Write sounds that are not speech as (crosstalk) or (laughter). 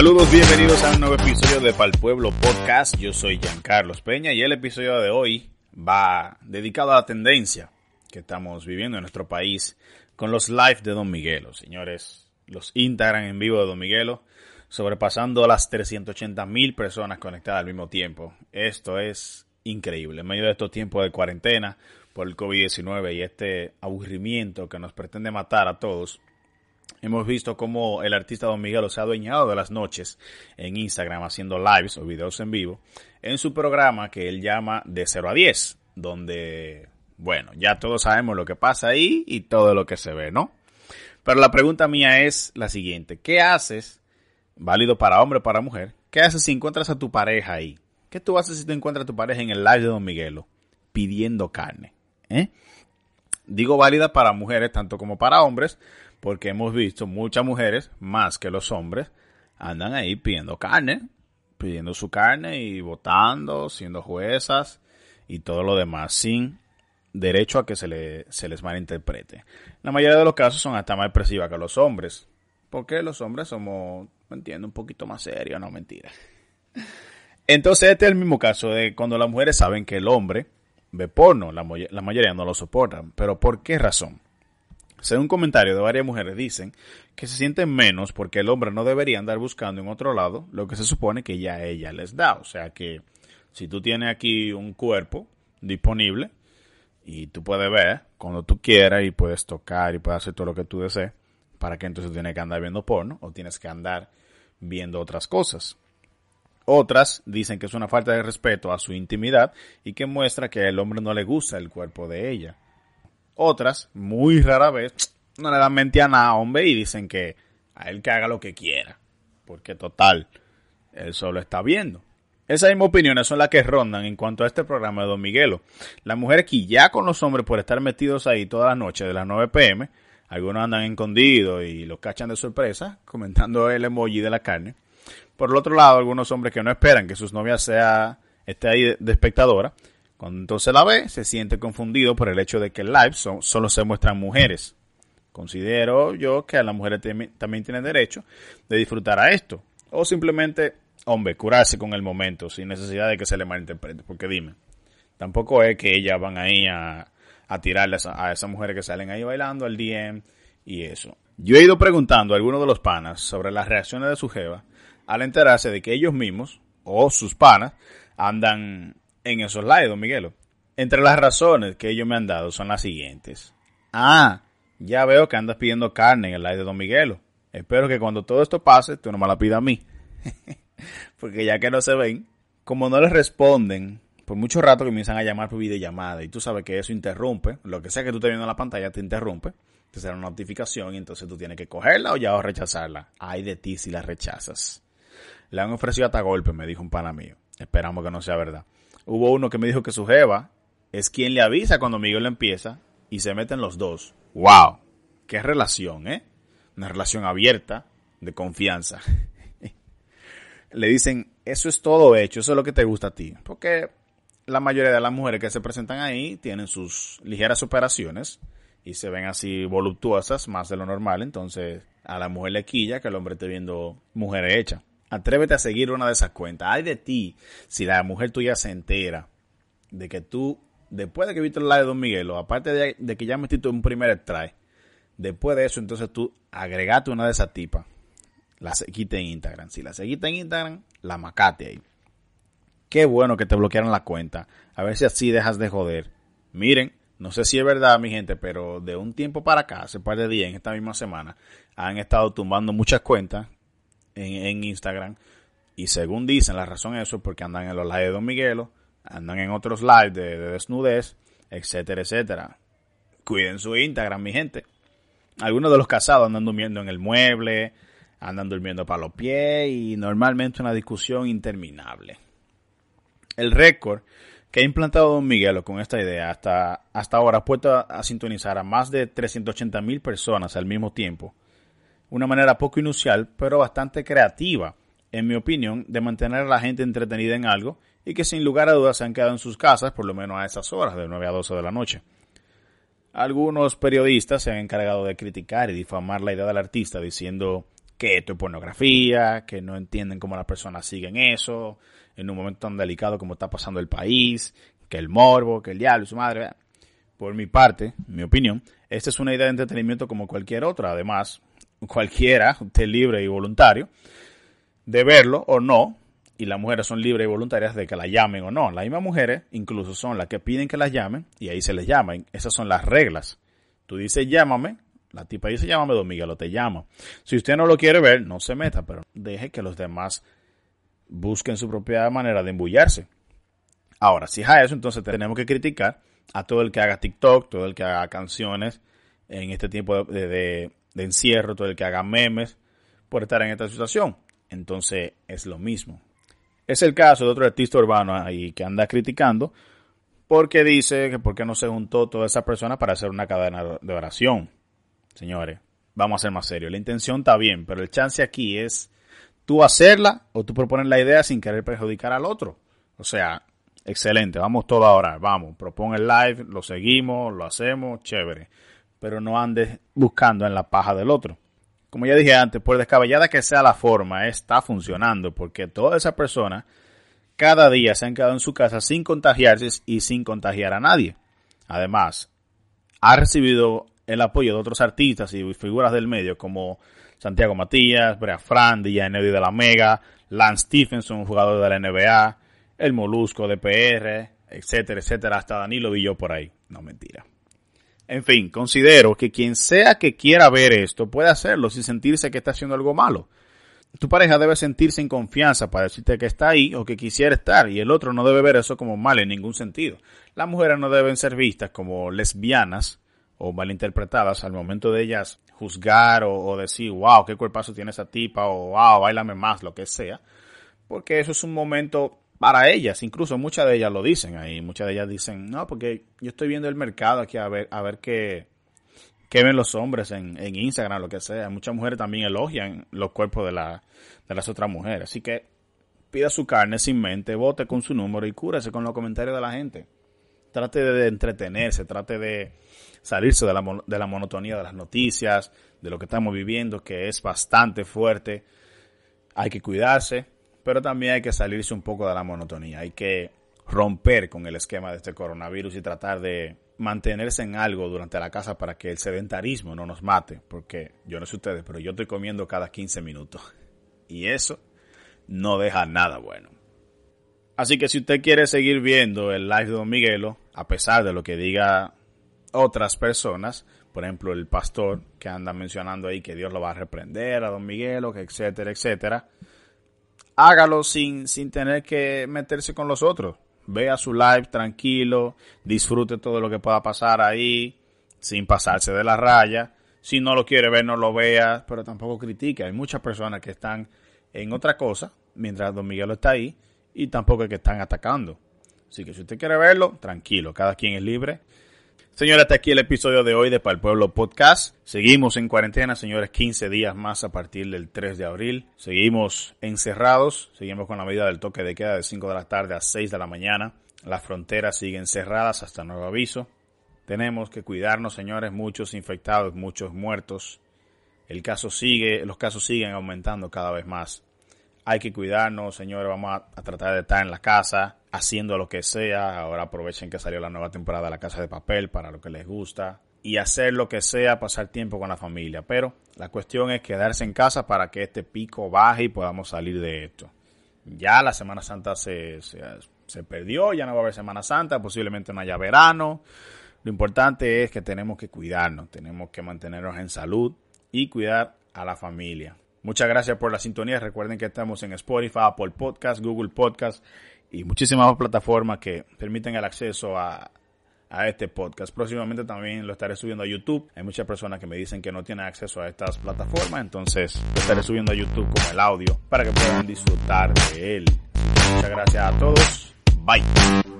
Saludos, bienvenidos a un nuevo episodio de Pal Pueblo Podcast. Yo soy Giancarlos Peña y el episodio de hoy va dedicado a la tendencia que estamos viviendo en nuestro país con los live de Don Miguelo. Señores, los Instagram en vivo de Don Miguelo sobrepasando las 380 mil personas conectadas al mismo tiempo. Esto es increíble. En medio de estos tiempos de cuarentena por el COVID-19 y este aburrimiento que nos pretende matar a todos, hemos visto cómo el artista Don Miguelo se ha adueñado de las noches en Instagram haciendo lives o videos en vivo en su programa que él llama De 0 a 10, donde, bueno, ya todos sabemos lo que pasa ahí y todo lo que se ve, ¿no? Pero la pregunta mía es la siguiente, ¿qué haces, válido para hombre o para mujer, qué haces si encuentras a tu pareja ahí? ¿Qué tú haces si te encuentras a tu pareja en el live de Don Miguelo pidiendo carne? ¿Eh? Digo válida para mujeres tanto como para hombres, porque hemos visto muchas mujeres, más que los hombres, andan ahí pidiendo carne, pidiendo su carne y votando, siendo juezas y todo lo demás, sin derecho a que se, le, se les malinterprete. La mayoría de los casos son hasta más expresivas que los hombres, porque los hombres somos, me entiendo, un poquito más serios, no mentira. Entonces este es el mismo caso de cuando las mujeres saben que el hombre ve porno, la, la mayoría no lo soportan, pero ¿por qué razón? Según un comentario de varias mujeres dicen que se sienten menos porque el hombre no debería andar buscando en otro lado lo que se supone que ya ella les da. O sea que si tú tienes aquí un cuerpo disponible y tú puedes ver cuando tú quieras y puedes tocar y puedes hacer todo lo que tú desees, ¿para qué entonces tienes que andar viendo porno o tienes que andar viendo otras cosas? Otras dicen que es una falta de respeto a su intimidad y que muestra que al hombre no le gusta el cuerpo de ella. Otras, muy rara vez, no le dan mente a nada, hombre, y dicen que a él que haga lo que quiera. Porque total, él solo está viendo. Esas mismas opiniones son las que rondan en cuanto a este programa de Don Miguelo. Las mujeres que ya con los hombres por estar metidos ahí toda la noche de las 9 pm, algunos andan escondidos y los cachan de sorpresa, comentando el emoji de la carne. Por el otro lado, algunos hombres que no esperan que sus novias sea, esté ahí de espectadora, cuando entonces la ve, se siente confundido por el hecho de que el live solo se muestran mujeres. Considero yo que a las mujeres también tienen derecho de disfrutar a esto. O simplemente, hombre, curarse con el momento sin necesidad de que se le malinterprete. Porque dime, tampoco es que ellas van ahí a, a tirarles a, esas mujeres que salen ahí bailando al DM y eso. Yo he ido preguntando a algunos de los panas sobre las reacciones de su jeva al enterarse de que ellos mismos o sus panas andan en esos lives, don Miguelo. Entre las razones que ellos me han dado son las siguientes. Ah, ya veo que andas pidiendo carne en el live de don Miguelo. Espero que cuando todo esto pase, tú no me la pidas a mí. (laughs) Porque ya que no se ven, como no les responden, por mucho rato que comienzan a llamar por videollamada y tú sabes que eso interrumpe, lo que sea que tú estés viendo en la pantalla te interrumpe, te sale una notificación y entonces tú tienes que cogerla o ya o rechazarla. Ay de ti si la rechazas. Le han ofrecido hasta golpe, me dijo un pana mío. Esperamos que no sea verdad. Hubo uno que me dijo que su jeva es quien le avisa cuando Miguel empieza y se meten los dos. ¡Wow! ¡Qué relación, eh! Una relación abierta, de confianza. (laughs) le dicen, eso es todo hecho, eso es lo que te gusta a ti. Porque la mayoría de las mujeres que se presentan ahí tienen sus ligeras operaciones y se ven así voluptuosas, más de lo normal. Entonces, a la mujer le quilla que el hombre esté viendo mujer hecha. Atrévete a seguir una de esas cuentas. Hay de ti si la mujer tuya se entera de que tú, después de que viste el live de Don Miguelo, aparte de, que ya metiste un primer extrae, después de eso, entonces tú agregate una de esas tipas. La seguiste en Instagram. Si la seguiste en Instagram, la macate ahí. Qué bueno que te bloquearon la cuenta. A ver si así dejas de joder. Miren, no sé si es verdad, mi gente, pero de un tiempo para acá, hace par de días, en esta misma semana, han estado tumbando muchas cuentas en, Instagram. Y según dicen, la razón es eso porque andan en los lives de Don Miguelo andan en otros lives de, de desnudez, etcétera, etcétera. Cuiden su Instagram, mi gente. Algunos de los casados andan durmiendo en el mueble, andan durmiendo para los pies y normalmente una discusión interminable. El récord que ha implantado Don Miguelo con esta idea hasta, hasta ahora ha puesto a, sintonizar a más de 380 mil personas al mismo tiempo. Una manera poco inusual, pero bastante creativa, en mi opinión, de mantener a la gente entretenida en algo y que sin lugar a dudas se han quedado en sus casas por lo menos a esas horas, de 9 a 12 de la noche. Algunos periodistas se han encargado de criticar y difamar la idea del artista diciendo que esto es pornografía, que no entienden cómo las personas siguen eso, en un momento tan delicado como está pasando el país, que el morbo, que el diablo y su madre. Por mi parte, mi opinión, esta es una idea de entretenimiento como cualquier otra. Además, cualquiera, usted libre y voluntario, de verlo o no, y las mujeres son libres y voluntarias de que la llamen o no. Las mismas mujeres incluso son las que piden que las llamen y ahí se les llama. Esas son las reglas. Tú dices llámame, la tipa dice llámame Don Miguel te llama. Si usted no lo quiere ver, no se meta, pero deje que los demás busquen su propia manera de embullarse. Ahora, si es a eso, entonces tenemos que criticar a todo el que haga TikTok, todo el que haga canciones en este tiempo de encierro, todo el que haga memes por estar en esta situación. Entonces es lo mismo. Es el caso de otro artista urbano ahí que anda criticando porque dice que por qué no se juntó toda esa persona para hacer una cadena de oración. Señores, vamos a ser más serios. La intención está bien, pero el chance aquí es tú hacerla o tú proponer la idea sin querer perjudicar al otro. O sea, excelente, vamos todo a orar, vamos, propon el live, lo seguimos, lo hacemos, chévere. Pero no andes buscando en la paja del otro. Como ya dije antes, por descabellada que sea la forma, está funcionando porque todas esas personas cada día se han quedado en su casa sin contagiarse y sin contagiar a nadie. Además, ha recibido el apoyo de otros artistas y figuras del medio como Santiago Matías, Brea Fran, Eddie de la Mega, Lance Stephenson, jugador de la NBA, el Molusco de PR, etcétera, etcétera, hasta Danilo Villó por ahí. No mentira. En fin, considero que quien sea que quiera ver esto puede hacerlo sin sentirse que está haciendo algo malo. Tu pareja debe sentirse en confianza para decirte que está ahí o que quisiera estar y el otro no debe ver eso como mal en ningún sentido. Las mujeres no deben ser vistas como lesbianas o malinterpretadas al momento de ellas juzgar o, decir, wow, qué cuerpazo tiene esa tipa o wow, bailame más, lo que sea. Porque eso es un momento para ellas, incluso muchas de ellas lo dicen ahí, muchas de ellas dicen, no, porque yo estoy viendo el mercado aquí a ver, a ver qué, qué ven los hombres en, en Instagram, lo que sea. Muchas mujeres también elogian los cuerpos de, la, de las otras mujeres. Así que pida su carne sin mente, vote con su número y cúrese con los comentarios de la gente. Trate de entretenerse, trate de, salirse de la, de la monotonía de las noticias, de lo que estamos viviendo, que es bastante fuerte. Hay que cuidarse, pero también hay que salirse un poco de la monotonía. Hay que romper con el esquema de este coronavirus y tratar de mantenerse en algo durante la casa para que el sedentarismo no nos mate, porque yo no sé ustedes, pero yo estoy comiendo cada 15 minutos y eso no deja nada bueno. Así que si usted quiere seguir viendo el live de Don Miguelo, a pesar de lo que diga otras personas, por ejemplo el pastor que anda mencionando ahí que Dios lo va a reprender a don Miguelo, que etcétera, etcétera, hágalo sin, sin tener que meterse con los otros. Vea su live tranquilo, disfrute todo lo que pueda pasar ahí, sin pasarse de la raya. Si no lo quiere ver, no lo vea, pero tampoco critique. Hay muchas personas que están en otra cosa mientras Don Miguelo está ahí y tampoco es que están atacando. Así que si usted quiere verlo, tranquilo, cada quien es libre Señores, hasta aquí el episodio de hoy de Para el Pueblo Podcast. Seguimos en cuarentena, señores, 15 días más a partir del 3 de abril. Seguimos encerrados, seguimos con la medida del toque de queda de 5 de la tarde a 6 de la mañana. Las fronteras siguen cerradas hasta nuevo aviso. Tenemos que cuidarnos, señores, muchos infectados, muchos muertos. El caso sigue, los casos siguen aumentando cada vez más. Hay que cuidarnos, señores, vamos a, a tratar de estar en la casa, haciendo lo que sea. Ahora aprovechen que salió la nueva temporada de La Casa de Papel para lo que les gusta. Y hacer lo que sea, pasar tiempo con la familia. Pero la cuestión es quedarse en casa para que este pico baje y podamos salir de esto. Ya la Semana Santa se, se, perdió, ya no va a haber Semana Santa, posiblemente no haya verano. Lo importante es que tenemos que cuidarnos, tenemos que mantenernos en salud y cuidar a la familia. Muchas gracias por la sintonía. Recuerden que estamos en Spotify, Apple Podcast, Google Podcast y muchísimas plataformas que permiten el acceso a, a este podcast. Próximamente también lo estaré subiendo a YouTube. Hay muchas personas que me dicen que no tienen acceso a estas plataformas, entonces lo estaré subiendo a YouTube como el audio para que puedan disfrutar de él. Muchas gracias a todos. Bye.